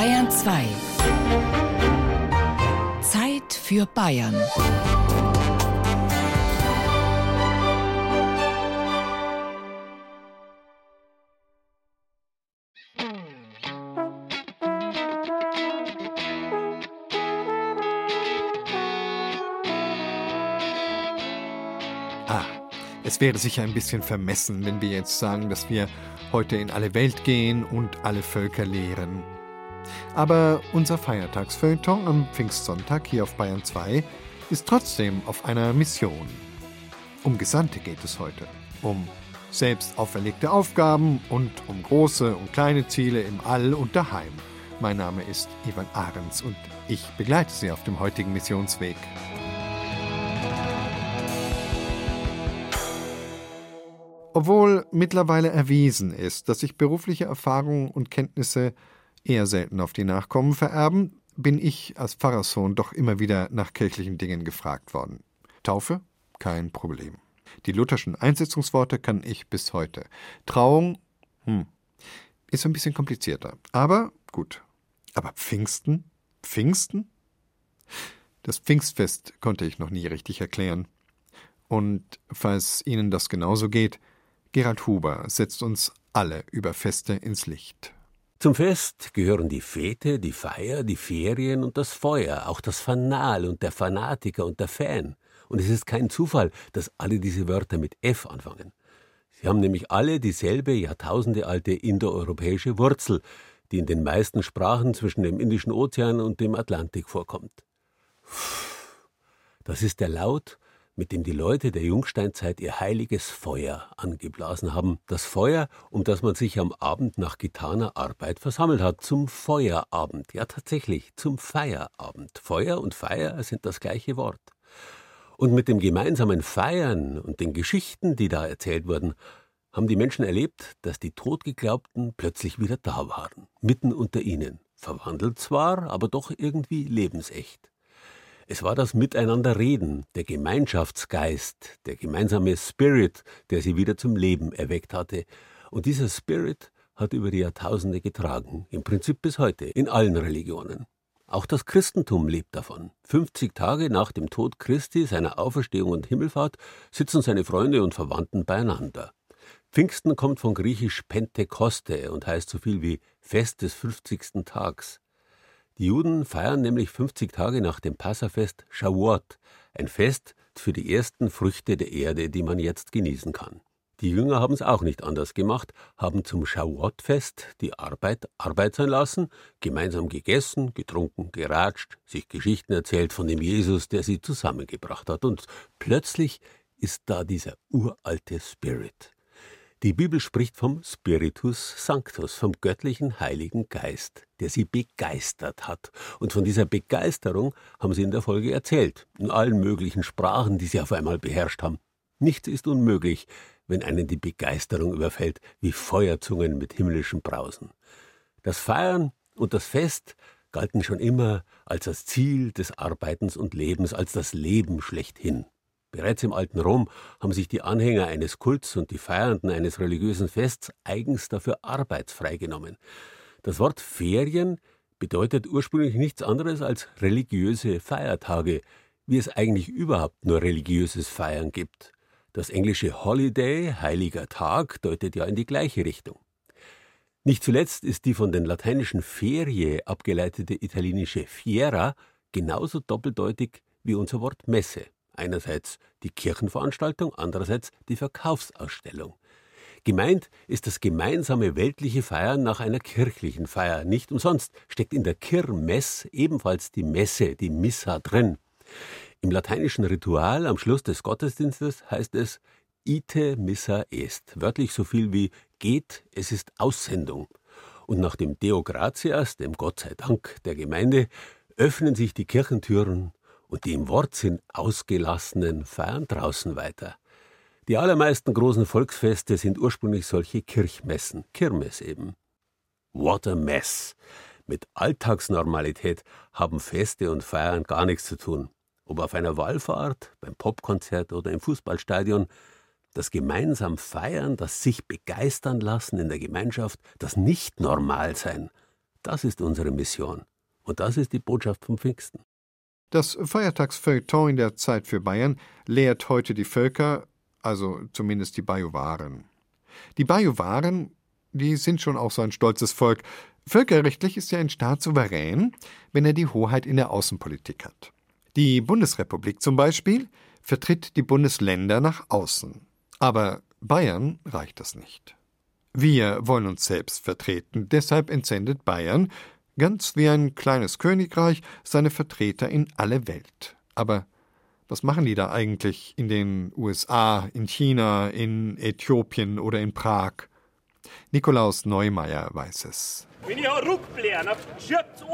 Bayern 2. Zeit für Bayern. Es wäre sicher ein bisschen vermessen, wenn wir jetzt sagen, dass wir heute in alle Welt gehen und alle Völker lehren. Aber unser Feiertagsfeuilleton am Pfingstsonntag hier auf Bayern 2 ist trotzdem auf einer Mission. Um Gesandte geht es heute, um selbst auferlegte Aufgaben und um große und kleine Ziele im All und daheim. Mein Name ist Ivan Ahrens und ich begleite Sie auf dem heutigen Missionsweg. Obwohl mittlerweile erwiesen ist, dass sich berufliche Erfahrungen und Kenntnisse eher selten auf die Nachkommen vererben, bin ich als Pfarrerssohn doch immer wieder nach kirchlichen Dingen gefragt worden. Taufe? Kein Problem. Die lutherschen Einsetzungsworte kann ich bis heute. Trauung? Hm. Ist ein bisschen komplizierter. Aber gut. Aber Pfingsten? Pfingsten? Das Pfingstfest konnte ich noch nie richtig erklären. Und falls Ihnen das genauso geht, Gerald Huber setzt uns alle über Feste ins Licht. Zum Fest gehören die Fete, die Feier, die Ferien und das Feuer, auch das Fanal und der Fanatiker und der Fan. Und es ist kein Zufall, dass alle diese Wörter mit F anfangen. Sie haben nämlich alle dieselbe jahrtausendealte indoeuropäische Wurzel, die in den meisten Sprachen zwischen dem Indischen Ozean und dem Atlantik vorkommt. Das ist der Laut, mit dem die Leute der Jungsteinzeit ihr heiliges Feuer angeblasen haben. Das Feuer, um das man sich am Abend nach getaner Arbeit versammelt hat. Zum Feuerabend. Ja, tatsächlich, zum Feierabend. Feuer und Feier sind das gleiche Wort. Und mit dem gemeinsamen Feiern und den Geschichten, die da erzählt wurden, haben die Menschen erlebt, dass die Totgeglaubten plötzlich wieder da waren, mitten unter ihnen. Verwandelt zwar, aber doch irgendwie lebensecht. Es war das Miteinanderreden, der Gemeinschaftsgeist, der gemeinsame Spirit, der sie wieder zum Leben erweckt hatte. Und dieser Spirit hat über die Jahrtausende getragen, im Prinzip bis heute, in allen Religionen. Auch das Christentum lebt davon. 50 Tage nach dem Tod Christi, seiner Auferstehung und Himmelfahrt, sitzen seine Freunde und Verwandten beieinander. Pfingsten kommt von griechisch Pentekoste und heißt so viel wie Fest des 50. Tags. Die Juden feiern nämlich 50 Tage nach dem Passafest Shavuot, ein Fest für die ersten Früchte der Erde, die man jetzt genießen kann. Die Jünger haben es auch nicht anders gemacht, haben zum Shavuot-Fest die Arbeit Arbeit sein lassen, gemeinsam gegessen, getrunken, geratscht, sich Geschichten erzählt von dem Jesus, der sie zusammengebracht hat. Und plötzlich ist da dieser uralte Spirit. Die Bibel spricht vom Spiritus Sanctus, vom göttlichen Heiligen Geist, der sie begeistert hat. Und von dieser Begeisterung haben sie in der Folge erzählt, in allen möglichen Sprachen, die sie auf einmal beherrscht haben. Nichts ist unmöglich, wenn einen die Begeisterung überfällt, wie Feuerzungen mit himmlischen Brausen. Das Feiern und das Fest galten schon immer als das Ziel des Arbeitens und Lebens, als das Leben schlechthin. Bereits im alten Rom haben sich die Anhänger eines Kults und die Feiernden eines religiösen Fests eigens dafür arbeitsfrei genommen. Das Wort Ferien bedeutet ursprünglich nichts anderes als religiöse Feiertage, wie es eigentlich überhaupt nur religiöses Feiern gibt. Das englische Holiday, heiliger Tag, deutet ja in die gleiche Richtung. Nicht zuletzt ist die von den lateinischen Ferie abgeleitete italienische Fiera genauso doppeldeutig wie unser Wort Messe. Einerseits die Kirchenveranstaltung, andererseits die Verkaufsausstellung. Gemeint ist das gemeinsame weltliche Feiern nach einer kirchlichen Feier. Nicht umsonst steckt in der Kirmess ebenfalls die Messe, die Missa drin. Im lateinischen Ritual am Schluss des Gottesdienstes heißt es Ite missa est, wörtlich so viel wie geht, es ist Aussendung. Und nach dem Deo gratias, dem Gott sei Dank der Gemeinde, öffnen sich die Kirchentüren und die im Wortsinn ausgelassenen feiern draußen weiter. Die allermeisten großen Volksfeste sind ursprünglich solche Kirchmessen, Kirmes eben. What a mess! Mit Alltagsnormalität haben Feste und Feiern gar nichts zu tun. Ob auf einer Wallfahrt, beim Popkonzert oder im Fußballstadion, das gemeinsam Feiern, das sich begeistern lassen in der Gemeinschaft, das Nicht-Normal-Sein, Das ist unsere Mission. Und das ist die Botschaft vom Pfingsten. Das Feiertagsfeuilleton in der Zeit für Bayern lehrt heute die Völker, also zumindest die Bajuwaren. Die Bajuwaren, die sind schon auch so ein stolzes Volk. Völkerrechtlich ist ja ein Staat souverän, wenn er die Hoheit in der Außenpolitik hat. Die Bundesrepublik zum Beispiel vertritt die Bundesländer nach außen. Aber Bayern reicht das nicht. Wir wollen uns selbst vertreten, deshalb entsendet Bayern, ganz wie ein kleines Königreich, seine Vertreter in alle Welt. Aber was machen die da eigentlich in den USA, in China, in Äthiopien oder in Prag? Nikolaus Neumeier weiß es. Wenn ich rückblären, schürzt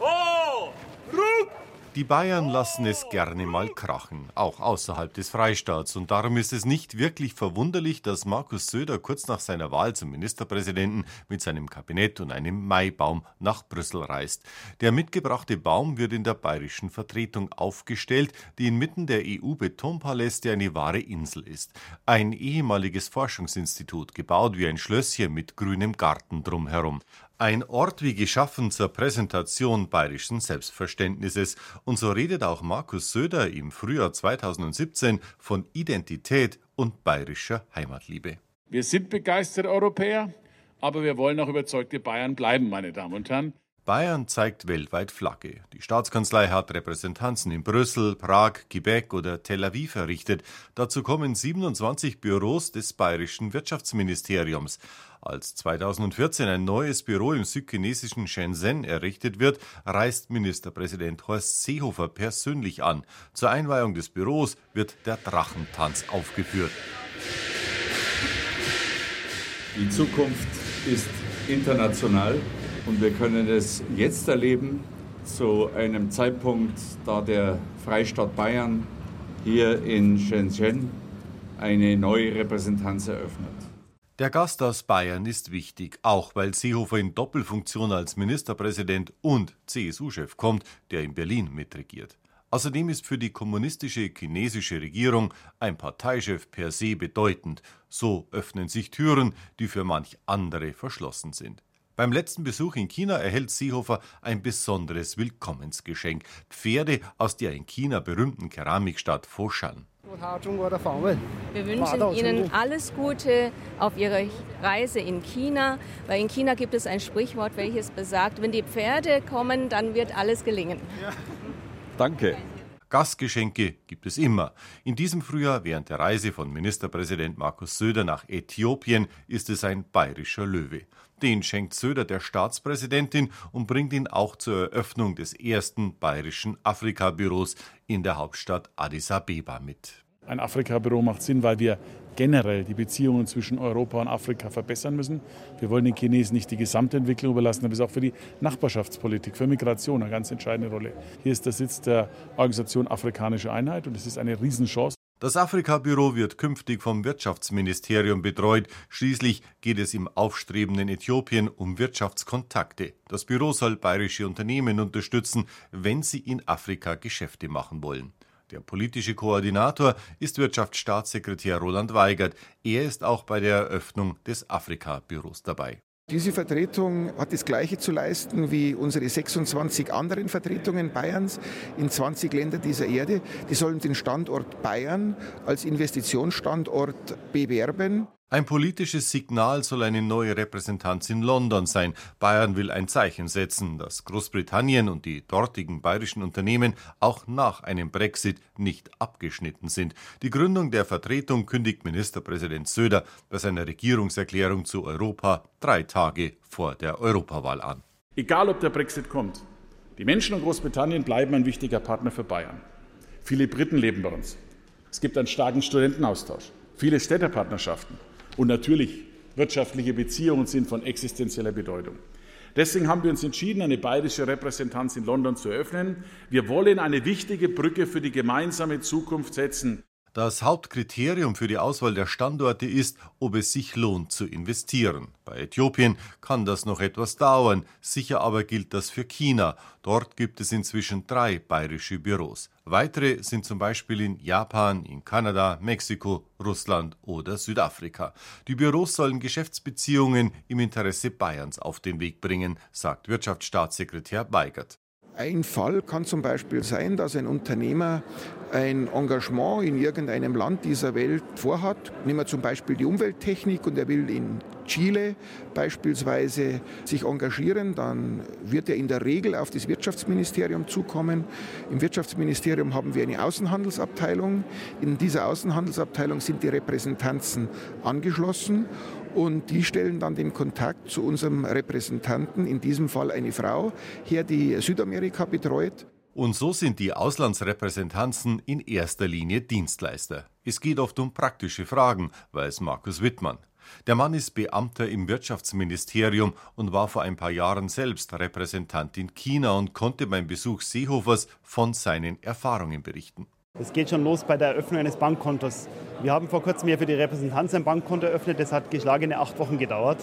Oh, ruck! Die Bayern lassen es gerne mal krachen, auch außerhalb des Freistaats. Und darum ist es nicht wirklich verwunderlich, dass Markus Söder kurz nach seiner Wahl zum Ministerpräsidenten mit seinem Kabinett und einem Maibaum nach Brüssel reist. Der mitgebrachte Baum wird in der bayerischen Vertretung aufgestellt, die inmitten der EU-Betonpaläste eine wahre Insel ist. Ein ehemaliges Forschungsinstitut, gebaut wie ein Schlösschen mit grünem Garten drumherum. Ein Ort wie geschaffen zur Präsentation bayerischen Selbstverständnisses. Und so redet auch Markus Söder im Frühjahr 2017 von Identität und bayerischer Heimatliebe. Wir sind begeisterte Europäer, aber wir wollen auch überzeugte Bayern bleiben, meine Damen und Herren. Bayern zeigt weltweit Flagge. Die Staatskanzlei hat Repräsentanzen in Brüssel, Prag, Quebec oder Tel Aviv errichtet. Dazu kommen 27 Büros des bayerischen Wirtschaftsministeriums. Als 2014 ein neues Büro im südchinesischen Shenzhen errichtet wird, reist Ministerpräsident Horst Seehofer persönlich an. Zur Einweihung des Büros wird der Drachentanz aufgeführt. Die Zukunft ist international. Und wir können es jetzt erleben, zu einem Zeitpunkt, da der Freistaat Bayern hier in Shenzhen eine neue Repräsentanz eröffnet. Der Gast aus Bayern ist wichtig, auch weil Seehofer in Doppelfunktion als Ministerpräsident und CSU-Chef kommt, der in Berlin mitregiert. Außerdem ist für die kommunistische chinesische Regierung ein Parteichef per se bedeutend. So öffnen sich Türen, die für manch andere verschlossen sind. Beim letzten Besuch in China erhält Seehofer ein besonderes Willkommensgeschenk: Pferde aus der in China berühmten Keramikstadt Foshan. Wir wünschen Ihnen alles Gute auf Ihrer Reise in China, weil in China gibt es ein Sprichwort, welches besagt, wenn die Pferde kommen, dann wird alles gelingen. Ja. Danke. Gastgeschenke gibt es immer. In diesem Frühjahr, während der Reise von Ministerpräsident Markus Söder nach Äthiopien, ist es ein bayerischer Löwe. Den schenkt Söder der Staatspräsidentin und bringt ihn auch zur Eröffnung des ersten bayerischen Afrika-Büros in der Hauptstadt Addis Abeba mit. Ein Afrika-Büro macht Sinn, weil wir generell die Beziehungen zwischen Europa und Afrika verbessern müssen. Wir wollen den Chinesen nicht die Gesamtentwicklung überlassen, aber es ist auch für die Nachbarschaftspolitik, für Migration eine ganz entscheidende Rolle. Hier ist der Sitz der Organisation Afrikanische Einheit und es ist eine Riesenchance. Das Afrika-Büro wird künftig vom Wirtschaftsministerium betreut. Schließlich geht es im aufstrebenden Äthiopien um Wirtschaftskontakte. Das Büro soll bayerische Unternehmen unterstützen, wenn sie in Afrika Geschäfte machen wollen. Der politische Koordinator ist Wirtschaftsstaatssekretär Roland Weigert. Er ist auch bei der Eröffnung des Afrika-Büros dabei. Diese Vertretung hat das Gleiche zu leisten wie unsere 26 anderen Vertretungen Bayerns in 20 Ländern dieser Erde. Die sollen den Standort Bayern als Investitionsstandort bewerben. Ein politisches Signal soll eine neue Repräsentanz in London sein. Bayern will ein Zeichen setzen, dass Großbritannien und die dortigen bayerischen Unternehmen auch nach einem Brexit nicht abgeschnitten sind. Die Gründung der Vertretung kündigt Ministerpräsident Söder bei seiner Regierungserklärung zu Europa drei Tage vor der Europawahl an. Egal ob der Brexit kommt, die Menschen in Großbritannien bleiben ein wichtiger Partner für Bayern. Viele Briten leben bei uns. Es gibt einen starken Studentenaustausch, viele Städtepartnerschaften. Und natürlich, wirtschaftliche Beziehungen sind von existenzieller Bedeutung. Deswegen haben wir uns entschieden, eine bayerische Repräsentanz in London zu eröffnen. Wir wollen eine wichtige Brücke für die gemeinsame Zukunft setzen. Das Hauptkriterium für die Auswahl der Standorte ist, ob es sich lohnt zu investieren. Bei Äthiopien kann das noch etwas dauern, sicher aber gilt das für China. Dort gibt es inzwischen drei bayerische Büros. Weitere sind zum Beispiel in Japan, in Kanada, Mexiko, Russland oder Südafrika. Die Büros sollen Geschäftsbeziehungen im Interesse Bayerns auf den Weg bringen, sagt Wirtschaftsstaatssekretär Weigert. Ein Fall kann zum Beispiel sein, dass ein Unternehmer ein Engagement in irgendeinem Land dieser Welt vorhat. Nehmen wir zum Beispiel die Umwelttechnik und er will in Chile beispielsweise sich engagieren, dann wird er in der Regel auf das Wirtschaftsministerium zukommen. Im Wirtschaftsministerium haben wir eine Außenhandelsabteilung. In dieser Außenhandelsabteilung sind die Repräsentanzen angeschlossen und die stellen dann den Kontakt zu unserem Repräsentanten, in diesem Fall eine Frau, her, die Südamerika betreut. Und so sind die Auslandsrepräsentanzen in erster Linie Dienstleister. Es geht oft um praktische Fragen, weiß Markus Wittmann. Der Mann ist Beamter im Wirtschaftsministerium und war vor ein paar Jahren selbst Repräsentant in China und konnte beim Besuch Seehofers von seinen Erfahrungen berichten. Es geht schon los bei der Eröffnung eines Bankkontos. Wir haben vor kurzem hier für die Repräsentanz ein Bankkonto eröffnet. Das hat geschlagene acht Wochen gedauert.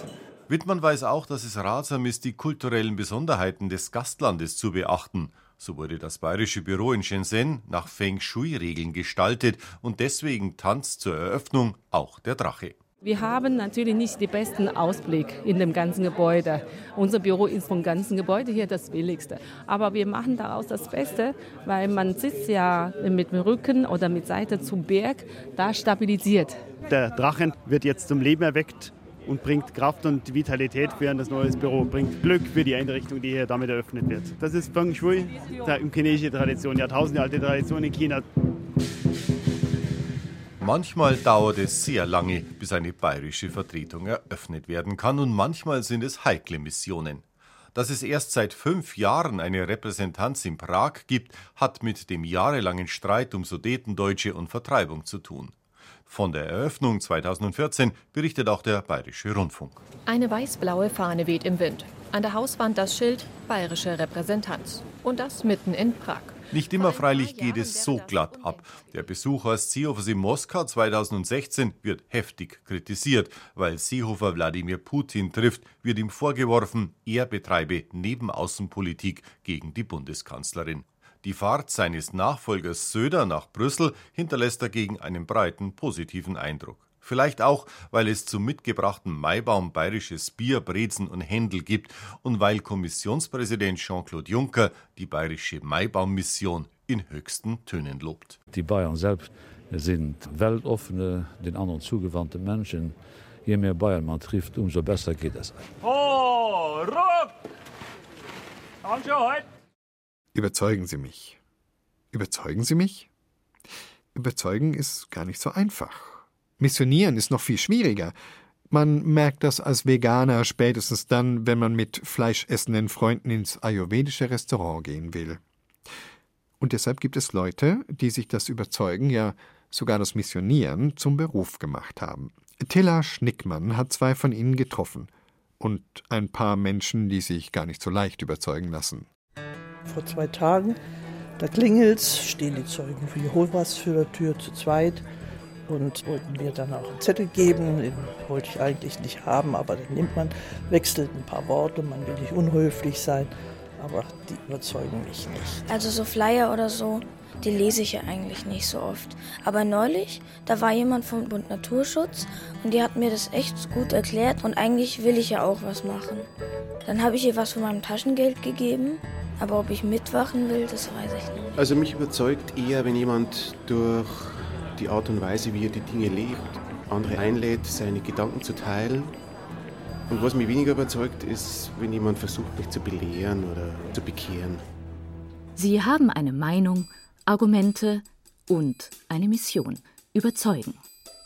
Wittmann weiß auch, dass es ratsam ist, die kulturellen Besonderheiten des Gastlandes zu beachten. So wurde das bayerische Büro in Shenzhen nach Feng Shui-Regeln gestaltet und deswegen tanzt zur Eröffnung auch der Drache. Wir haben natürlich nicht den besten Ausblick in dem ganzen Gebäude. Unser Büro ist vom ganzen Gebäude hier das billigste. Aber wir machen daraus das Beste, weil man sitzt ja mit dem Rücken oder mit Seite zum Berg, da stabilisiert. Der Drachen wird jetzt zum Leben erweckt und bringt Kraft und Vitalität für das neue Büro, bringt Glück für die Einrichtung, die hier damit eröffnet wird. Das ist Feng Shui, der chinesische Tradition, Jahrtausende alte Tradition in China. Manchmal dauert es sehr lange, bis eine bayerische Vertretung eröffnet werden kann, und manchmal sind es heikle Missionen. Dass es erst seit fünf Jahren eine Repräsentanz in Prag gibt, hat mit dem jahrelangen Streit um Sudetendeutsche und Vertreibung zu tun. Von der Eröffnung 2014 berichtet auch der Bayerische Rundfunk. Eine weiß-blaue Fahne weht im Wind. An der Hauswand das Schild Bayerische Repräsentanz. Und das mitten in Prag. Nicht immer freilich geht es so glatt ab. Der Besuch aus Seehofers in Moskau 2016 wird heftig kritisiert, weil Seehofer Wladimir Putin trifft, wird ihm vorgeworfen, er betreibe Nebenaußenpolitik gegen die Bundeskanzlerin. Die Fahrt seines Nachfolgers Söder nach Brüssel hinterlässt dagegen einen breiten positiven Eindruck. Vielleicht auch, weil es zum mitgebrachten Maibaum bayerisches Bier, Brezen und Händel gibt und weil Kommissionspräsident Jean-Claude Juncker die bayerische Maibaum-Mission in höchsten Tönen lobt. Die Bayern selbst sind weltoffene, den anderen zugewandte Menschen. Je mehr Bayern man trifft, umso besser geht es. Oh, Überzeugen Sie mich. Überzeugen Sie mich? Überzeugen ist gar nicht so einfach. Missionieren ist noch viel schwieriger. Man merkt das als Veganer spätestens dann, wenn man mit fleischessenden Freunden ins ayurvedische Restaurant gehen will. Und deshalb gibt es Leute, die sich das Überzeugen, ja sogar das Missionieren zum Beruf gemacht haben. Tilla Schnickmann hat zwei von ihnen getroffen und ein paar Menschen, die sich gar nicht so leicht überzeugen lassen. Vor zwei Tagen, da klingelt's, stehen die Zeugen für Jehovas für der Tür zu zweit und wollten mir dann auch einen Zettel geben. Den wollte ich eigentlich nicht haben, aber den nimmt man, wechselt ein paar Worte, man will nicht unhöflich sein, aber die überzeugen mich nicht. Also so Flyer oder so, die lese ich ja eigentlich nicht so oft. Aber neulich, da war jemand vom Bund Naturschutz und die hat mir das echt gut erklärt und eigentlich will ich ja auch was machen. Dann habe ich ihr was von meinem Taschengeld gegeben, aber ob ich mitwachen will, das weiß ich nicht. Also mich überzeugt eher, wenn jemand durch die Art und Weise, wie er die Dinge lebt, andere einlädt, seine Gedanken zu teilen. Und was mich weniger überzeugt, ist, wenn jemand versucht, mich zu belehren oder zu bekehren. Sie haben eine Meinung, Argumente und eine Mission. Überzeugen.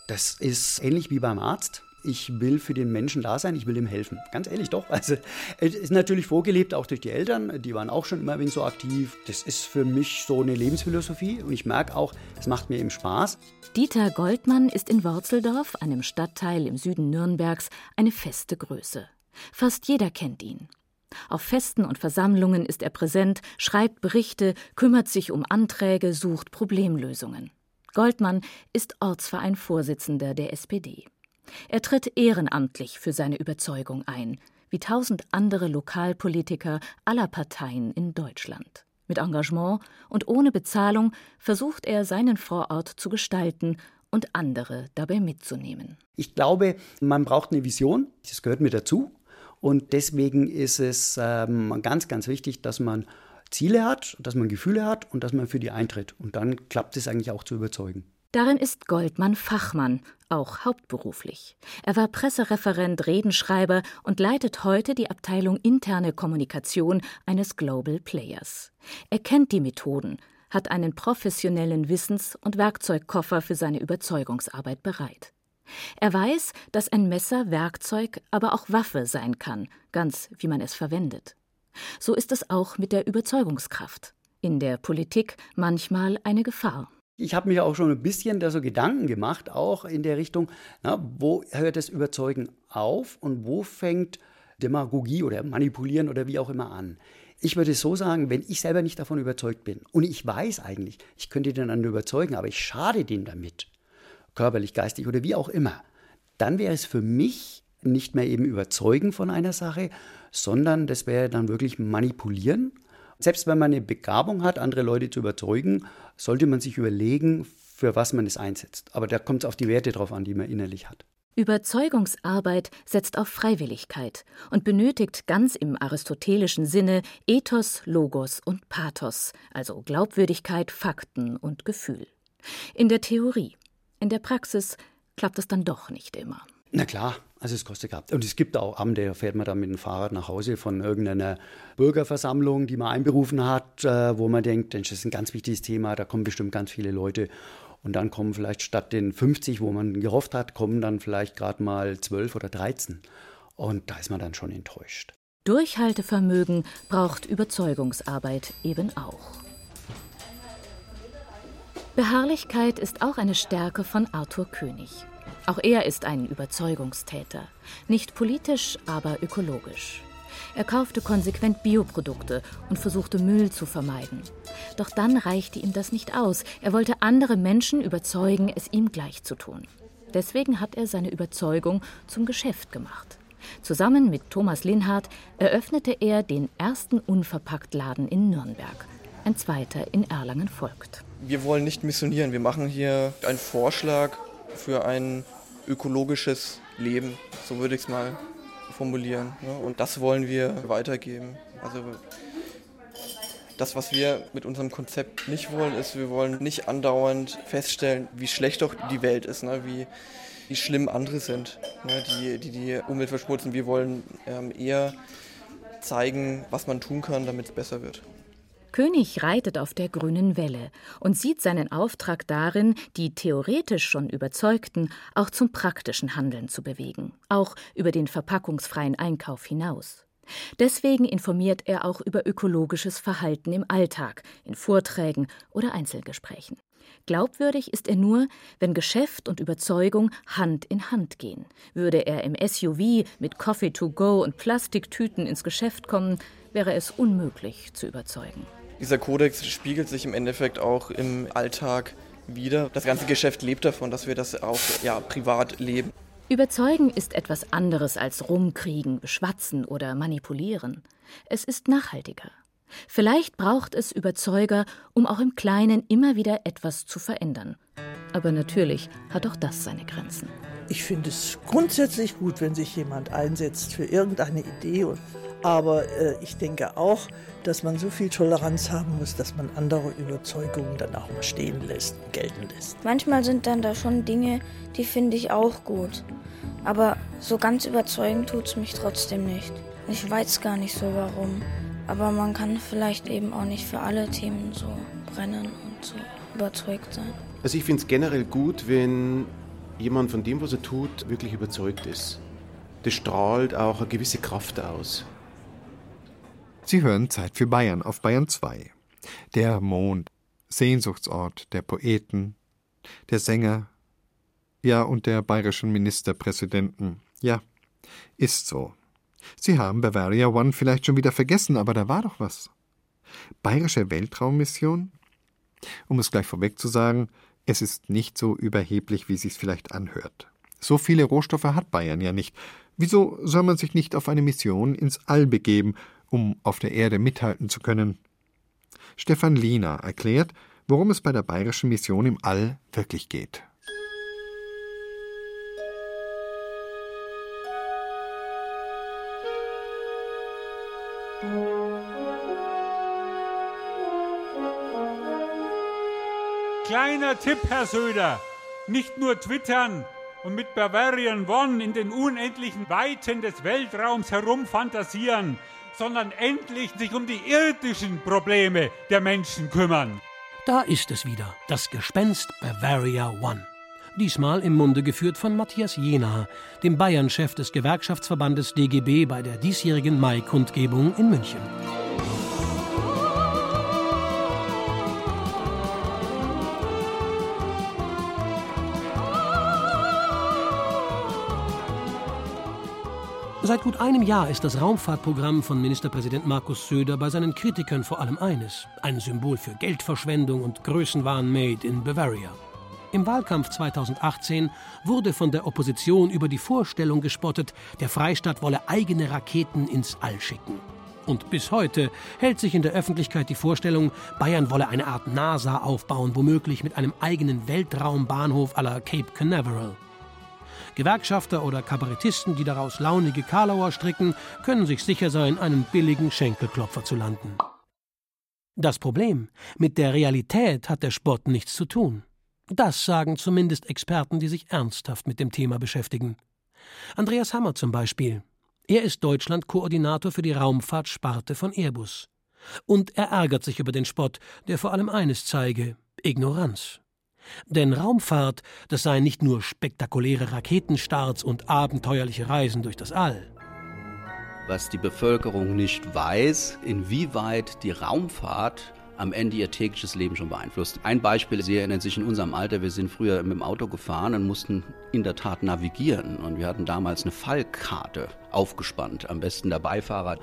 Das ist ähnlich wie beim Arzt ich will für den Menschen da sein, ich will ihm helfen. Ganz ehrlich doch. Also es ist natürlich vorgelebt auch durch die Eltern, die waren auch schon immer ein wenig so aktiv. Das ist für mich so eine Lebensphilosophie und ich merke auch, es macht mir eben Spaß. Dieter Goldmann ist in Worzeldorf, einem Stadtteil im Süden Nürnbergs, eine feste Größe. Fast jeder kennt ihn. Auf Festen und Versammlungen ist er präsent, schreibt Berichte, kümmert sich um Anträge, sucht Problemlösungen. Goldmann ist Ortsvereinvorsitzender der SPD. Er tritt ehrenamtlich für seine Überzeugung ein, wie tausend andere Lokalpolitiker aller Parteien in Deutschland. Mit Engagement und ohne Bezahlung versucht er, seinen Vorort zu gestalten und andere dabei mitzunehmen. Ich glaube, man braucht eine Vision, das gehört mir dazu. Und deswegen ist es ähm, ganz, ganz wichtig, dass man Ziele hat, dass man Gefühle hat und dass man für die eintritt. Und dann klappt es eigentlich auch zu überzeugen. Darin ist Goldmann Fachmann, auch hauptberuflich. Er war Pressereferent, Redenschreiber und leitet heute die Abteilung interne Kommunikation eines Global Players. Er kennt die Methoden, hat einen professionellen Wissens- und Werkzeugkoffer für seine Überzeugungsarbeit bereit. Er weiß, dass ein Messer Werkzeug, aber auch Waffe sein kann, ganz wie man es verwendet. So ist es auch mit der Überzeugungskraft. In der Politik manchmal eine Gefahr. Ich habe mir auch schon ein bisschen da so Gedanken gemacht, auch in der Richtung, na, wo hört das Überzeugen auf und wo fängt Demagogie oder Manipulieren oder wie auch immer an. Ich würde so sagen, wenn ich selber nicht davon überzeugt bin und ich weiß eigentlich, ich könnte den anderen überzeugen, aber ich schade dem damit, körperlich, geistig oder wie auch immer, dann wäre es für mich nicht mehr eben überzeugen von einer Sache, sondern das wäre dann wirklich manipulieren selbst wenn man eine Begabung hat, andere Leute zu überzeugen, sollte man sich überlegen, für was man es einsetzt. Aber da kommt es auf die Werte drauf an, die man innerlich hat. Überzeugungsarbeit setzt auf Freiwilligkeit und benötigt ganz im aristotelischen Sinne Ethos, Logos und Pathos, also Glaubwürdigkeit, Fakten und Gefühl. In der Theorie. In der Praxis klappt es dann doch nicht immer. Na klar, also es kostet gehabt. Und es gibt auch Abende, da fährt man dann mit dem Fahrrad nach Hause von irgendeiner Bürgerversammlung, die man einberufen hat, äh, wo man denkt, das ist ein ganz wichtiges Thema, da kommen bestimmt ganz viele Leute. Und dann kommen vielleicht statt den 50, wo man gehofft hat, kommen dann vielleicht gerade mal 12 oder 13. Und da ist man dann schon enttäuscht. Durchhaltevermögen braucht Überzeugungsarbeit eben auch. Beharrlichkeit ist auch eine Stärke von Arthur König. Auch er ist ein Überzeugungstäter. Nicht politisch, aber ökologisch. Er kaufte konsequent Bioprodukte und versuchte Müll zu vermeiden. Doch dann reichte ihm das nicht aus. Er wollte andere Menschen überzeugen, es ihm gleich zu tun. Deswegen hat er seine Überzeugung zum Geschäft gemacht. Zusammen mit Thomas Linhardt eröffnete er den ersten Unverpacktladen in Nürnberg. Ein zweiter in Erlangen folgt. Wir wollen nicht missionieren. Wir machen hier einen Vorschlag für ein ökologisches Leben, so würde ich es mal formulieren. Ne? Und das wollen wir weitergeben. Also das, was wir mit unserem Konzept nicht wollen, ist, wir wollen nicht andauernd feststellen, wie schlecht doch die Welt ist, ne? wie, wie schlimm andere sind, ne? die, die die Umwelt verschmutzen. Wir wollen ähm, eher zeigen, was man tun kann, damit es besser wird. König reitet auf der grünen Welle und sieht seinen Auftrag darin, die theoretisch schon Überzeugten auch zum praktischen Handeln zu bewegen, auch über den verpackungsfreien Einkauf hinaus. Deswegen informiert er auch über ökologisches Verhalten im Alltag, in Vorträgen oder Einzelgesprächen. Glaubwürdig ist er nur, wenn Geschäft und Überzeugung Hand in Hand gehen. Würde er im SUV mit Coffee to go und Plastiktüten ins Geschäft kommen, wäre es unmöglich zu überzeugen. Dieser Kodex spiegelt sich im Endeffekt auch im Alltag wieder. Das ganze Geschäft lebt davon, dass wir das auch ja, privat leben. Überzeugen ist etwas anderes als rumkriegen, beschwatzen oder manipulieren. Es ist nachhaltiger. Vielleicht braucht es Überzeuger, um auch im Kleinen immer wieder etwas zu verändern. Aber natürlich hat auch das seine Grenzen. Ich finde es grundsätzlich gut, wenn sich jemand einsetzt für irgendeine Idee. Aber äh, ich denke auch, dass man so viel Toleranz haben muss, dass man andere Überzeugungen dann auch mal stehen lässt, gelten lässt. Manchmal sind dann da schon Dinge, die finde ich auch gut. Aber so ganz überzeugend tut es mich trotzdem nicht. Ich weiß gar nicht so warum. Aber man kann vielleicht eben auch nicht für alle Themen so brennen und so überzeugt sein. Also ich finde es generell gut, wenn jemand von dem, was er tut, wirklich überzeugt ist. Das strahlt auch eine gewisse Kraft aus. Sie hören Zeit für Bayern auf Bayern 2. Der Mond, Sehnsuchtsort der Poeten, der Sänger, ja und der bayerischen Ministerpräsidenten. Ja, ist so. Sie haben Bavaria One vielleicht schon wieder vergessen, aber da war doch was. Bayerische Weltraummission? Um es gleich vorweg zu sagen, Es ist nicht so überheblich, wie sich's vielleicht anhört. So viele Rohstoffe hat Bayern ja nicht. Wieso soll man sich nicht auf eine Mission ins All begeben, um auf der Erde mithalten zu können? Stefan Liener erklärt, worum es bei der bayerischen Mission im All wirklich geht. Kleiner Tipp, Herr Söder. Nicht nur twittern und mit Bavarian One in den unendlichen Weiten des Weltraums herumfantasieren, sondern endlich sich um die irdischen Probleme der Menschen kümmern. Da ist es wieder, das Gespenst Bavaria One. Diesmal im Munde geführt von Matthias Jena, dem Bayern-Chef des Gewerkschaftsverbandes DGB bei der diesjährigen Mai-Kundgebung in München. Seit gut einem Jahr ist das Raumfahrtprogramm von Ministerpräsident Markus Söder bei seinen Kritikern vor allem eines: ein Symbol für Geldverschwendung und Größenwahn made in Bavaria. Im Wahlkampf 2018 wurde von der Opposition über die Vorstellung gespottet, der Freistaat wolle eigene Raketen ins All schicken. Und bis heute hält sich in der Öffentlichkeit die Vorstellung, Bayern wolle eine Art NASA aufbauen, womöglich mit einem eigenen Weltraumbahnhof la Cape Canaveral. Gewerkschafter oder Kabarettisten, die daraus launige Karlauer stricken, können sich sicher sein, einen billigen Schenkelklopfer zu landen. Das Problem, mit der Realität hat der Sport nichts zu tun. Das sagen zumindest Experten, die sich ernsthaft mit dem Thema beschäftigen. Andreas Hammer zum Beispiel. Er ist Deutschland-Koordinator für die Raumfahrtsparte von Airbus. Und er ärgert sich über den Spott, der vor allem eines zeige: Ignoranz. Denn Raumfahrt, das seien nicht nur spektakuläre Raketenstarts und abenteuerliche Reisen durch das All. Was die Bevölkerung nicht weiß, inwieweit die Raumfahrt am Ende ihr tägliches Leben schon beeinflusst. Ein Beispiel, Sie erinnern sich in unserem Alter, wir sind früher mit dem Auto gefahren und mussten in der Tat navigieren. Und wir hatten damals eine Fallkarte aufgespannt, am besten der Beifahrer.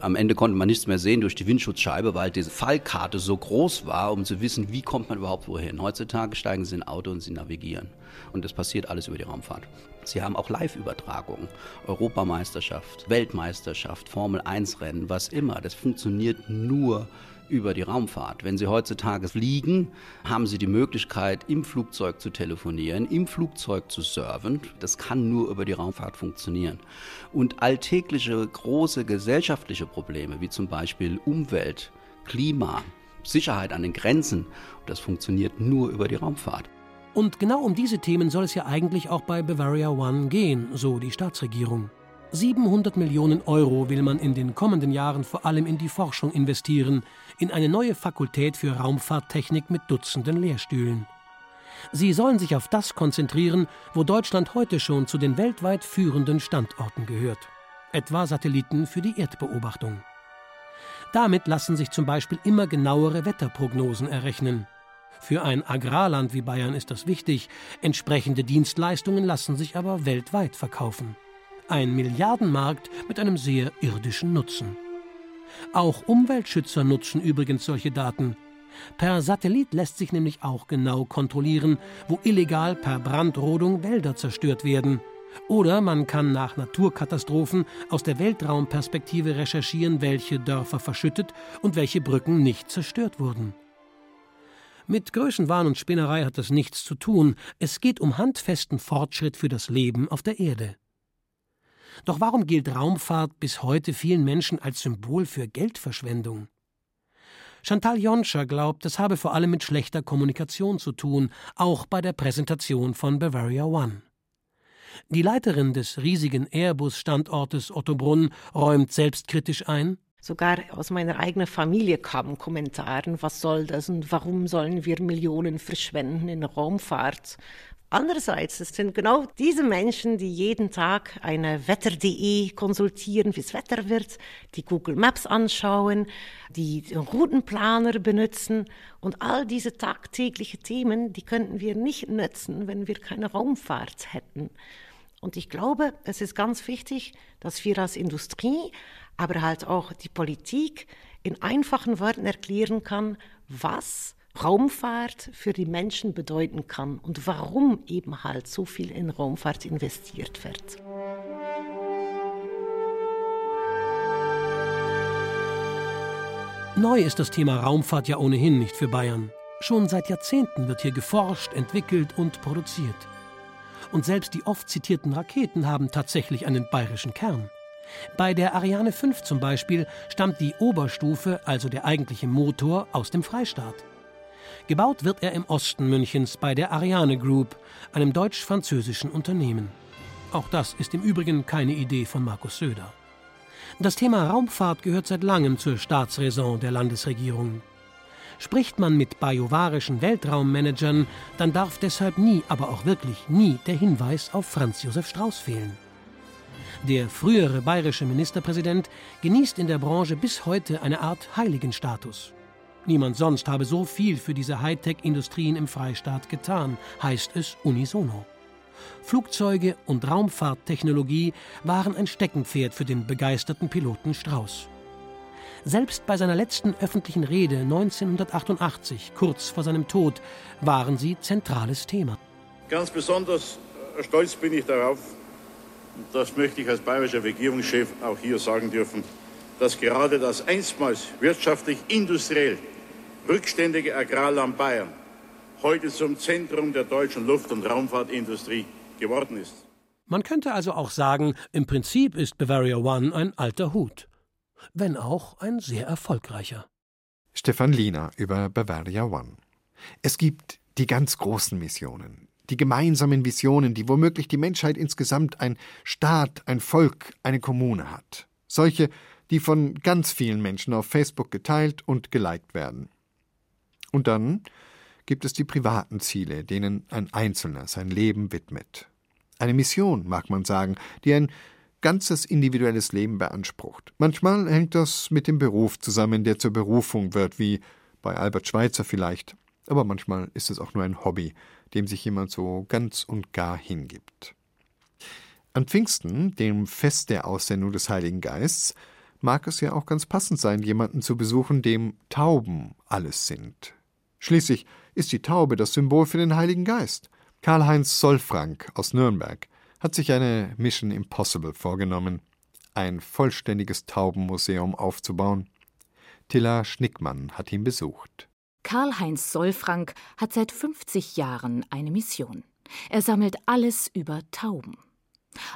Am Ende konnte man nichts mehr sehen durch die Windschutzscheibe, weil diese Fallkarte so groß war, um zu wissen, wie kommt man überhaupt wohin. Heutzutage steigen Sie in ein Auto und Sie navigieren. Und das passiert alles über die Raumfahrt. Sie haben auch Live-Übertragungen, Europameisterschaft, Weltmeisterschaft, Formel-1-Rennen, was immer. Das funktioniert nur über die Raumfahrt. Wenn Sie heutzutage fliegen, haben Sie die Möglichkeit, im Flugzeug zu telefonieren, im Flugzeug zu surfen. Das kann nur über die Raumfahrt funktionieren. Und alltägliche große gesellschaftliche Probleme, wie zum Beispiel Umwelt, Klima, Sicherheit an den Grenzen, das funktioniert nur über die Raumfahrt. Und genau um diese Themen soll es ja eigentlich auch bei Bavaria One gehen, so die Staatsregierung. 700 Millionen Euro will man in den kommenden Jahren vor allem in die Forschung investieren, in eine neue Fakultät für Raumfahrttechnik mit Dutzenden Lehrstühlen. Sie sollen sich auf das konzentrieren, wo Deutschland heute schon zu den weltweit führenden Standorten gehört, etwa Satelliten für die Erdbeobachtung. Damit lassen sich zum Beispiel immer genauere Wetterprognosen errechnen. Für ein Agrarland wie Bayern ist das wichtig, entsprechende Dienstleistungen lassen sich aber weltweit verkaufen. Ein Milliardenmarkt mit einem sehr irdischen Nutzen. Auch Umweltschützer nutzen übrigens solche Daten. Per Satellit lässt sich nämlich auch genau kontrollieren, wo illegal per Brandrodung Wälder zerstört werden. Oder man kann nach Naturkatastrophen aus der Weltraumperspektive recherchieren, welche Dörfer verschüttet und welche Brücken nicht zerstört wurden. Mit Größenwahn und Spinnerei hat das nichts zu tun. Es geht um handfesten Fortschritt für das Leben auf der Erde. Doch warum gilt Raumfahrt bis heute vielen Menschen als Symbol für Geldverschwendung? Chantal Jonscher glaubt, das habe vor allem mit schlechter Kommunikation zu tun, auch bei der Präsentation von Bavaria One. Die Leiterin des riesigen Airbus-Standortes Ottobrunn räumt selbstkritisch ein, Sogar aus meiner eigenen Familie kamen Kommentare, was soll das und warum sollen wir Millionen verschwenden in Raumfahrt? Andererseits, es sind genau diese Menschen, die jeden Tag eine Wetter.de konsultieren, wie es Wetter wird, die Google Maps anschauen, die Routenplaner benutzen und all diese tagtäglichen Themen, die könnten wir nicht nutzen, wenn wir keine Raumfahrt hätten. Und ich glaube, es ist ganz wichtig, dass wir als Industrie, aber halt auch die Politik in einfachen Worten erklären kann, was Raumfahrt für die Menschen bedeuten kann und warum eben halt so viel in Raumfahrt investiert wird. Neu ist das Thema Raumfahrt ja ohnehin nicht für Bayern. Schon seit Jahrzehnten wird hier geforscht, entwickelt und produziert. Und selbst die oft zitierten Raketen haben tatsächlich einen bayerischen Kern. Bei der Ariane 5 zum Beispiel stammt die Oberstufe, also der eigentliche Motor, aus dem Freistaat. Gebaut wird er im Osten Münchens bei der Ariane Group, einem deutsch-französischen Unternehmen. Auch das ist im Übrigen keine Idee von Markus Söder. Das Thema Raumfahrt gehört seit langem zur Staatsräson der Landesregierung. Spricht man mit bajuwarischen Weltraummanagern, dann darf deshalb nie, aber auch wirklich nie der Hinweis auf Franz Josef Strauß fehlen. Der frühere bayerische Ministerpräsident genießt in der Branche bis heute eine Art Heiligenstatus. Niemand sonst habe so viel für diese Hightech-Industrien im Freistaat getan, heißt es unisono. Flugzeuge und Raumfahrttechnologie waren ein Steckenpferd für den begeisterten Piloten Strauß. Selbst bei seiner letzten öffentlichen Rede 1988, kurz vor seinem Tod, waren sie zentrales Thema. Ganz besonders stolz bin ich darauf, und das möchte ich als bayerischer Regierungschef auch hier sagen dürfen, dass gerade das einstmals wirtschaftlich industriell rückständige Agrarland Bayern heute zum Zentrum der deutschen Luft- und Raumfahrtindustrie geworden ist. Man könnte also auch sagen, im Prinzip ist Bavaria One ein alter Hut, wenn auch ein sehr erfolgreicher. Stefan Liener über Bavaria One. Es gibt die ganz großen Missionen, die gemeinsamen Visionen, die womöglich die Menschheit insgesamt ein Staat, ein Volk, eine Kommune hat. Solche, die von ganz vielen Menschen auf Facebook geteilt und geliked werden. Und dann gibt es die privaten Ziele, denen ein Einzelner sein Leben widmet. Eine Mission, mag man sagen, die ein ganzes individuelles Leben beansprucht. Manchmal hängt das mit dem Beruf zusammen, der zur Berufung wird, wie bei Albert Schweitzer vielleicht. Aber manchmal ist es auch nur ein Hobby, dem sich jemand so ganz und gar hingibt. An Pfingsten, dem Fest der Aussendung des Heiligen Geists, mag es ja auch ganz passend sein, jemanden zu besuchen, dem Tauben alles sind. Schließlich ist die Taube das Symbol für den Heiligen Geist. Karl-Heinz Solfrank aus Nürnberg hat sich eine Mission Impossible vorgenommen, ein vollständiges Taubenmuseum aufzubauen. Tilla Schnickmann hat ihn besucht. Karl-Heinz Solfrank hat seit 50 Jahren eine Mission. Er sammelt alles über Tauben.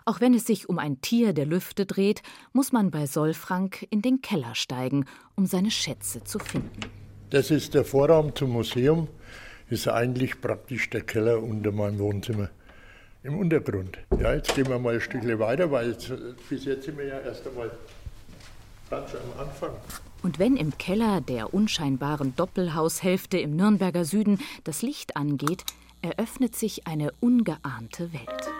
Auch wenn es sich um ein Tier der Lüfte dreht, muss man bei Solfrank in den Keller steigen, um seine Schätze zu finden. Das ist der Vorraum zum Museum, ist eigentlich praktisch der Keller unter meinem Wohnzimmer. Im Untergrund. Ja, jetzt gehen wir mal ein Stückchen weiter, weil jetzt, bis jetzt sind wir ja erst einmal ganz am Anfang. Und wenn im Keller der unscheinbaren Doppelhaushälfte im Nürnberger Süden das Licht angeht, eröffnet sich eine ungeahnte Welt.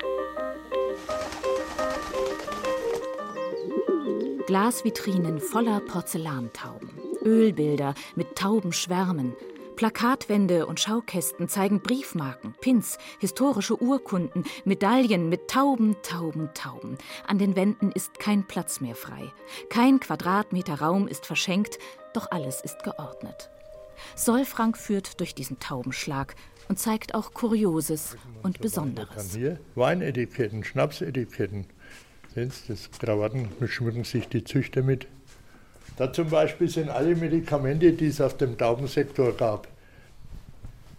Glasvitrinen voller Porzellantauben, Ölbilder mit Taubenschwärmen, Plakatwände und Schaukästen zeigen Briefmarken, Pins, historische Urkunden, Medaillen mit Tauben, Tauben, Tauben. An den Wänden ist kein Platz mehr frei. Kein Quadratmeter Raum ist verschenkt, doch alles ist geordnet. Solfrank führt durch diesen Taubenschlag und zeigt auch Kurioses und Besonderes. Hier Weinetiketten, Schnapsetiketten. Das Krawatten schmücken sich die Züchter mit. Da zum Beispiel sind alle Medikamente, die es auf dem Taubensektor gab.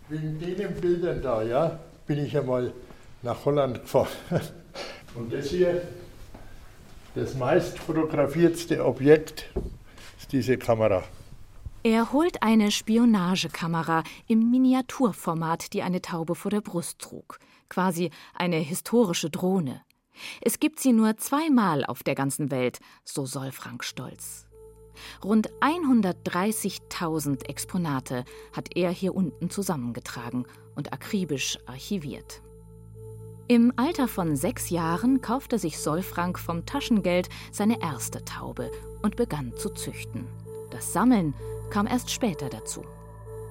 Wegen den Bildern da, ja, bin ich einmal nach Holland gefahren. Und das hier, das meist fotografiertste Objekt, ist diese Kamera. Er holt eine Spionagekamera im Miniaturformat, die eine Taube vor der Brust trug. Quasi eine historische Drohne. Es gibt sie nur zweimal auf der ganzen Welt, so soll Frank stolz. Rund 130.000 Exponate hat er hier unten zusammengetragen und akribisch archiviert. Im Alter von sechs Jahren kaufte sich Solfrank vom Taschengeld seine erste Taube und begann zu züchten. Das Sammeln kam erst später dazu.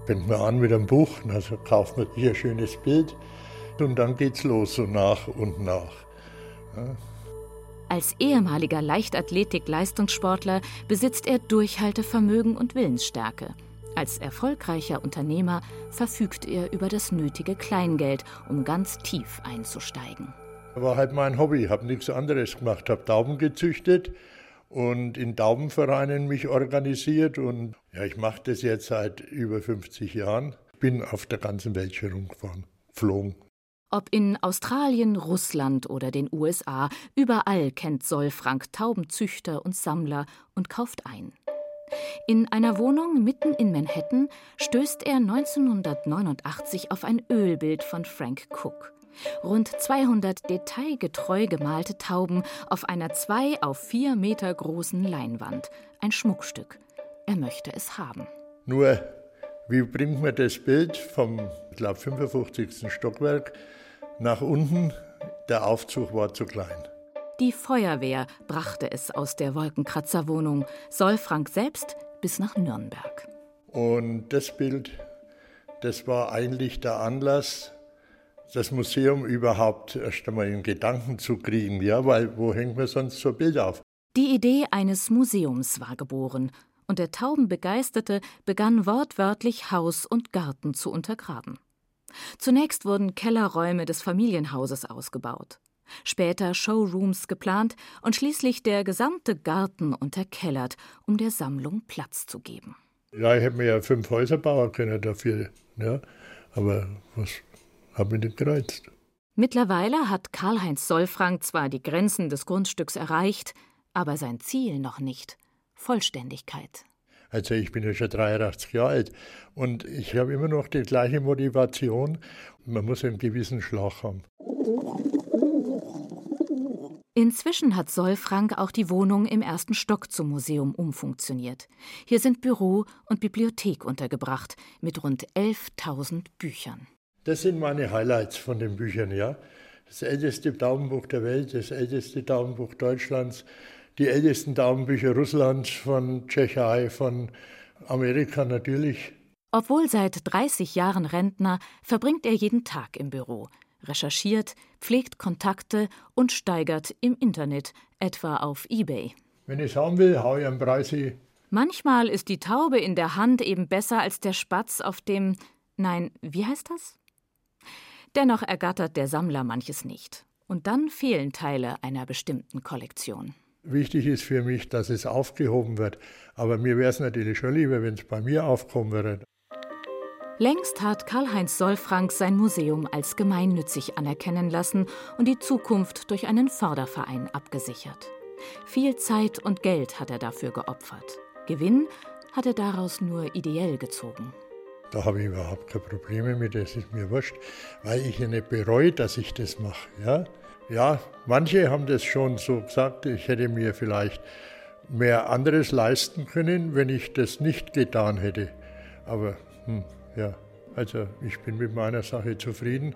Fängt man an mit einem Buch, also kauft man hier ein schönes Bild und dann geht's los, so nach und nach. Ja. Als ehemaliger Leichtathletik-Leistungssportler besitzt er Durchhaltevermögen und Willensstärke. Als erfolgreicher Unternehmer verfügt er über das nötige Kleingeld, um ganz tief einzusteigen. War halt mein Hobby, habe nichts anderes gemacht, habe Tauben gezüchtet und in Taubenvereinen mich organisiert und ja, ich mache das jetzt seit über 50 Jahren. Bin auf der ganzen Welt schon rumgefahren, geflogen. Ob in Australien, Russland oder den USA, überall kennt Solfrank Taubenzüchter und Sammler und kauft ein. In einer Wohnung mitten in Manhattan stößt er 1989 auf ein Ölbild von Frank Cook. Rund 200 detailgetreu gemalte Tauben auf einer zwei auf vier Meter großen Leinwand. Ein Schmuckstück. Er möchte es haben. Nur, wie bringt man das Bild vom, ich glaube, 55. Stockwerk nach unten? Der Aufzug war zu klein. Die Feuerwehr brachte es aus der Wolkenkratzerwohnung, soll Frank selbst bis nach Nürnberg. Und das Bild, das war eigentlich der Anlass, das Museum überhaupt erst einmal in Gedanken zu kriegen, ja, weil wo hängt man sonst so Bild auf? Die Idee eines Museums war geboren, und der Taubenbegeisterte begann wortwörtlich Haus und Garten zu untergraben. Zunächst wurden Kellerräume des Familienhauses ausgebaut später Showrooms geplant und schließlich der gesamte Garten unterkellert, um der Sammlung Platz zu geben. Ja, ich hätte mir ja fünf Häuser bauen können dafür, ja, aber was hat mich nicht gereizt. Mittlerweile hat Karl-Heinz Solfrank zwar die Grenzen des Grundstücks erreicht, aber sein Ziel noch nicht: Vollständigkeit. Also ich bin ja schon 83 Jahre alt und ich habe immer noch die gleiche Motivation. Man muss einen gewissen Schlag haben. Inzwischen hat Solfrank auch die Wohnung im ersten Stock zum Museum umfunktioniert. Hier sind Büro und Bibliothek untergebracht mit rund 11.000 Büchern. Das sind meine Highlights von den Büchern, ja. Das älteste Daumenbuch der Welt, das älteste Daumenbuch Deutschlands, die ältesten Daumenbücher Russlands, von Tschechei, von Amerika natürlich. Obwohl seit 30 Jahren Rentner, verbringt er jeden Tag im Büro recherchiert, pflegt Kontakte und steigert im Internet, etwa auf eBay. Wenn ich es haben will, hau ich einen Preis hin. Manchmal ist die Taube in der Hand eben besser als der Spatz auf dem. Nein, wie heißt das? Dennoch ergattert der Sammler manches nicht. Und dann fehlen Teile einer bestimmten Kollektion. Wichtig ist für mich, dass es aufgehoben wird. Aber mir wäre es natürlich schon lieber, wenn es bei mir aufkommen würde. Längst hat Karl-Heinz Solfrank sein Museum als gemeinnützig anerkennen lassen und die Zukunft durch einen Förderverein abgesichert. Viel Zeit und Geld hat er dafür geopfert. Gewinn hat er daraus nur ideell gezogen. Da habe ich überhaupt keine Probleme mit, das ist mir wurscht, weil ich ja nicht bereue, dass ich das mache. Ja? Ja, manche haben das schon so gesagt, ich hätte mir vielleicht mehr anderes leisten können, wenn ich das nicht getan hätte. Aber hm, ja, also ich bin mit meiner Sache zufrieden.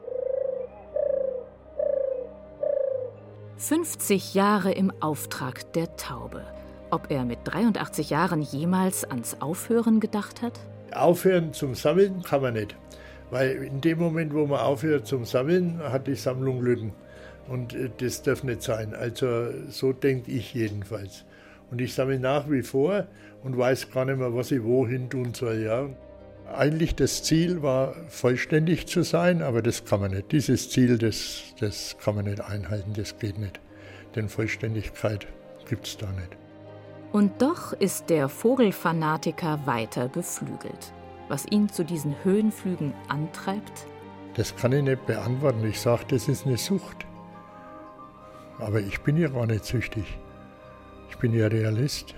50 Jahre im Auftrag der Taube. Ob er mit 83 Jahren jemals ans Aufhören gedacht hat? Aufhören zum Sammeln kann man nicht. Weil in dem Moment, wo man aufhört zum Sammeln, hat die Sammlung Lücken. Und äh, das darf nicht sein. Also so denke ich jedenfalls. Und ich sammle nach wie vor und weiß gar nicht mehr, was ich wohin tun soll. Ja. Eigentlich das Ziel war, vollständig zu sein, aber das kann man nicht. Dieses Ziel, das, das kann man nicht einhalten, das geht nicht. Denn Vollständigkeit gibt es da nicht. Und doch ist der Vogelfanatiker weiter beflügelt. Was ihn zu diesen Höhenflügen antreibt? Das kann ich nicht beantworten. Ich sage, das ist eine Sucht. Aber ich bin ja gar nicht süchtig. Ich bin ja Realist.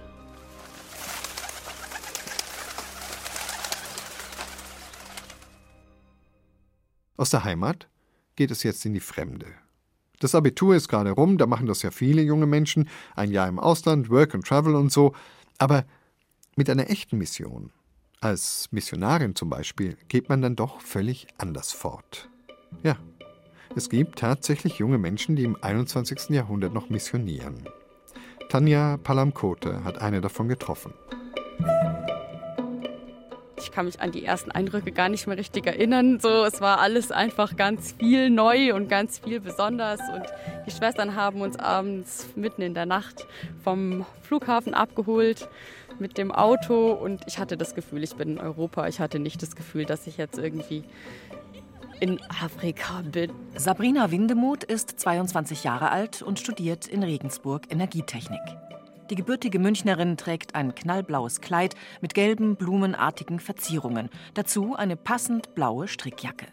Aus der Heimat geht es jetzt in die Fremde. Das Abitur ist gerade rum, da machen das ja viele junge Menschen, ein Jahr im Ausland, Work and Travel und so, aber mit einer echten Mission, als Missionarin zum Beispiel, geht man dann doch völlig anders fort. Ja, es gibt tatsächlich junge Menschen, die im 21. Jahrhundert noch missionieren. Tanja Palamkote hat eine davon getroffen. Ich kann mich an die ersten Eindrücke gar nicht mehr richtig erinnern. So, es war alles einfach ganz viel neu und ganz viel besonders. Und die Schwestern haben uns abends mitten in der Nacht vom Flughafen abgeholt mit dem Auto. Und ich hatte das Gefühl, ich bin in Europa. Ich hatte nicht das Gefühl, dass ich jetzt irgendwie in Afrika bin. Sabrina Windemuth ist 22 Jahre alt und studiert in Regensburg Energietechnik. Die gebürtige Münchnerin trägt ein knallblaues Kleid mit gelben, blumenartigen Verzierungen. Dazu eine passend blaue Strickjacke.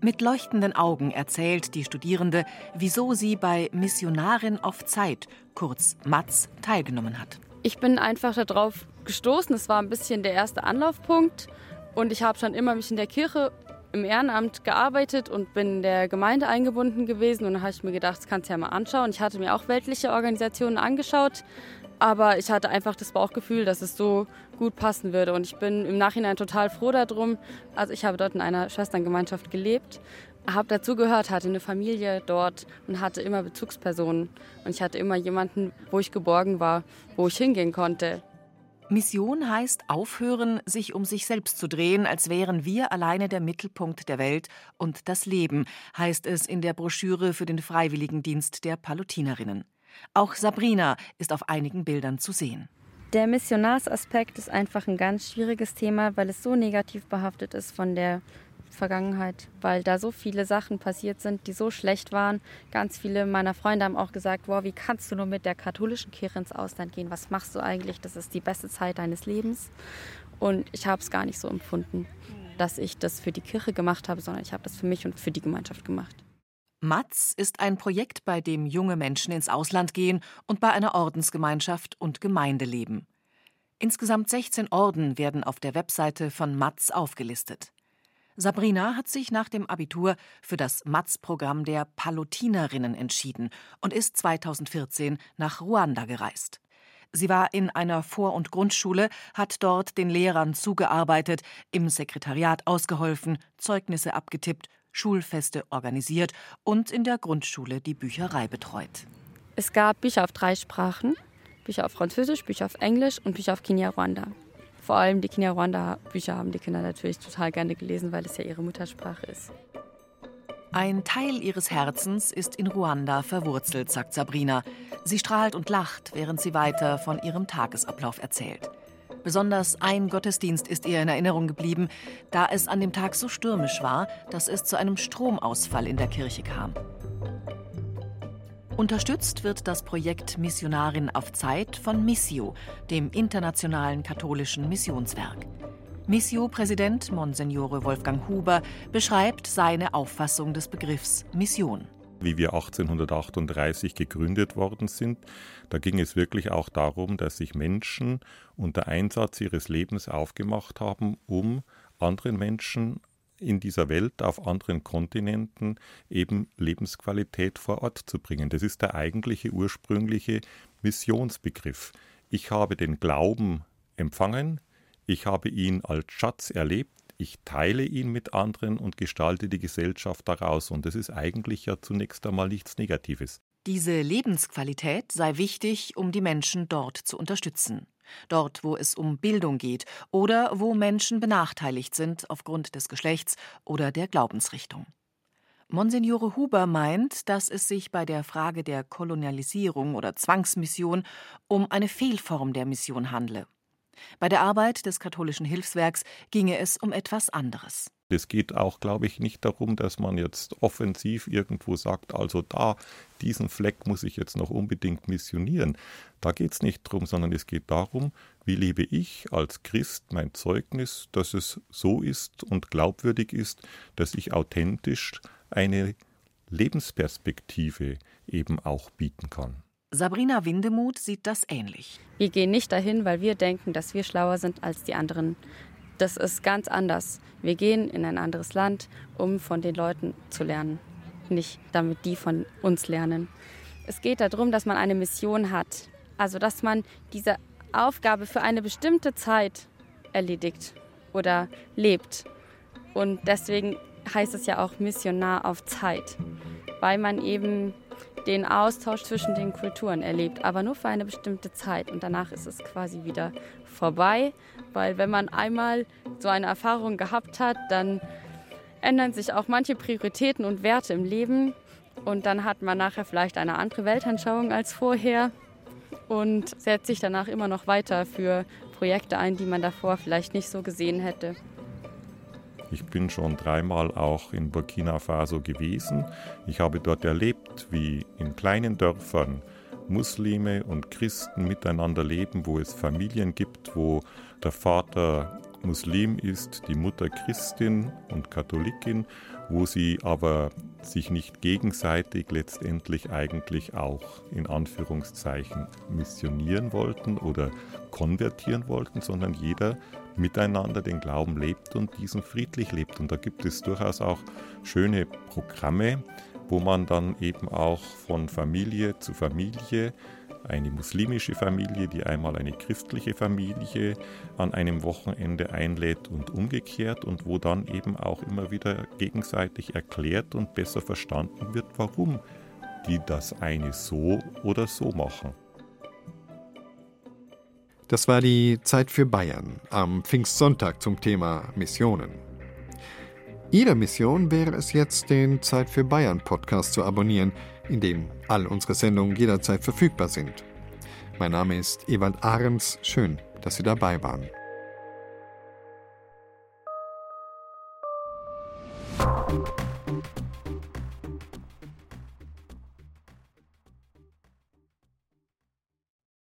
Mit leuchtenden Augen erzählt die Studierende, wieso sie bei Missionarin auf Zeit, kurz MATZ, teilgenommen hat. Ich bin einfach darauf gestoßen. Es war ein bisschen der erste Anlaufpunkt. Und ich habe schon immer mich in der Kirche im Ehrenamt gearbeitet und bin in der Gemeinde eingebunden gewesen. Und da habe ich mir gedacht, das kannst du ja mal anschauen. Ich hatte mir auch weltliche Organisationen angeschaut, aber ich hatte einfach das Bauchgefühl, dass es so gut passen würde. Und ich bin im Nachhinein total froh darum. Also ich habe dort in einer Schwesterngemeinschaft gelebt, habe dazugehört, hatte eine Familie dort und hatte immer Bezugspersonen. Und ich hatte immer jemanden, wo ich geborgen war, wo ich hingehen konnte. Mission heißt aufhören, sich um sich selbst zu drehen, als wären wir alleine der Mittelpunkt der Welt und das Leben, heißt es in der Broschüre für den Freiwilligendienst der Palutinerinnen. Auch Sabrina ist auf einigen Bildern zu sehen. Der Missionarsaspekt ist einfach ein ganz schwieriges Thema, weil es so negativ behaftet ist von der Vergangenheit, weil da so viele Sachen passiert sind, die so schlecht waren. Ganz viele meiner Freunde haben auch gesagt, wow, wie kannst du nur mit der katholischen Kirche ins Ausland gehen? Was machst du eigentlich? Das ist die beste Zeit deines Lebens. Und ich habe es gar nicht so empfunden, dass ich das für die Kirche gemacht habe, sondern ich habe das für mich und für die Gemeinschaft gemacht. Matz ist ein Projekt, bei dem junge Menschen ins Ausland gehen und bei einer Ordensgemeinschaft und Gemeinde leben. Insgesamt 16 Orden werden auf der Webseite von Matz aufgelistet. Sabrina hat sich nach dem Abitur für das Matz-Programm der Palutinerinnen entschieden und ist 2014 nach Ruanda gereist. Sie war in einer Vor- und Grundschule, hat dort den Lehrern zugearbeitet, im Sekretariat ausgeholfen, Zeugnisse abgetippt, Schulfeste organisiert und in der Grundschule die Bücherei betreut. Es gab Bücher auf drei Sprachen, Bücher auf Französisch, Bücher auf Englisch und Bücher auf Kinyarwanda vor allem die Kinyarwanda-Bücher haben die Kinder natürlich total gerne gelesen, weil es ja ihre Muttersprache ist. Ein Teil ihres Herzens ist in Ruanda verwurzelt, sagt Sabrina. Sie strahlt und lacht, während sie weiter von ihrem Tagesablauf erzählt. Besonders ein Gottesdienst ist ihr in Erinnerung geblieben, da es an dem Tag so stürmisch war, dass es zu einem Stromausfall in der Kirche kam. Unterstützt wird das Projekt Missionarin auf Zeit von Missio, dem internationalen katholischen Missionswerk. Missio-Präsident Monsignore Wolfgang Huber beschreibt seine Auffassung des Begriffs Mission. Wie wir 1838 gegründet worden sind, da ging es wirklich auch darum, dass sich Menschen unter Einsatz ihres Lebens aufgemacht haben, um anderen Menschen in dieser Welt auf anderen Kontinenten eben Lebensqualität vor Ort zu bringen. Das ist der eigentliche ursprüngliche Missionsbegriff. Ich habe den Glauben empfangen, ich habe ihn als Schatz erlebt, ich teile ihn mit anderen und gestalte die Gesellschaft daraus. Und das ist eigentlich ja zunächst einmal nichts Negatives. Diese Lebensqualität sei wichtig, um die Menschen dort zu unterstützen dort wo es um Bildung geht oder wo Menschen benachteiligt sind aufgrund des Geschlechts oder der Glaubensrichtung. Monsignore Huber meint, dass es sich bei der Frage der Kolonialisierung oder Zwangsmission um eine Fehlform der Mission handle. Bei der Arbeit des katholischen Hilfswerks ginge es um etwas anderes. Es geht auch, glaube ich, nicht darum, dass man jetzt offensiv irgendwo sagt, also da, diesen Fleck muss ich jetzt noch unbedingt missionieren. Da geht es nicht drum, sondern es geht darum, wie lebe ich als Christ mein Zeugnis, dass es so ist und glaubwürdig ist, dass ich authentisch eine Lebensperspektive eben auch bieten kann. Sabrina Windemuth sieht das ähnlich. Wir gehen nicht dahin, weil wir denken, dass wir schlauer sind als die anderen. Das ist ganz anders. Wir gehen in ein anderes Land, um von den Leuten zu lernen, nicht damit die von uns lernen. Es geht darum, dass man eine Mission hat, also dass man diese Aufgabe für eine bestimmte Zeit erledigt oder lebt. Und deswegen heißt es ja auch Missionar auf Zeit, weil man eben den Austausch zwischen den Kulturen erlebt, aber nur für eine bestimmte Zeit. Und danach ist es quasi wieder vorbei, weil wenn man einmal so eine Erfahrung gehabt hat, dann ändern sich auch manche Prioritäten und Werte im Leben. Und dann hat man nachher vielleicht eine andere Weltanschauung als vorher und setzt sich danach immer noch weiter für Projekte ein, die man davor vielleicht nicht so gesehen hätte. Ich bin schon dreimal auch in Burkina Faso gewesen. Ich habe dort erlebt, wie in kleinen Dörfern Muslime und Christen miteinander leben, wo es Familien gibt, wo der Vater Muslim ist, die Mutter Christin und Katholikin, wo sie aber sich nicht gegenseitig letztendlich eigentlich auch in Anführungszeichen missionieren wollten oder konvertieren wollten, sondern jeder miteinander den Glauben lebt und diesen friedlich lebt. Und da gibt es durchaus auch schöne Programme, wo man dann eben auch von Familie zu Familie eine muslimische Familie, die einmal eine christliche Familie an einem Wochenende einlädt und umgekehrt und wo dann eben auch immer wieder gegenseitig erklärt und besser verstanden wird, warum die das eine so oder so machen. Das war die Zeit für Bayern am Pfingstsonntag zum Thema Missionen. Ihre Mission wäre es jetzt, den Zeit für Bayern Podcast zu abonnieren, in dem all unsere Sendungen jederzeit verfügbar sind. Mein Name ist Ewald Ahrens. Schön, dass Sie dabei waren.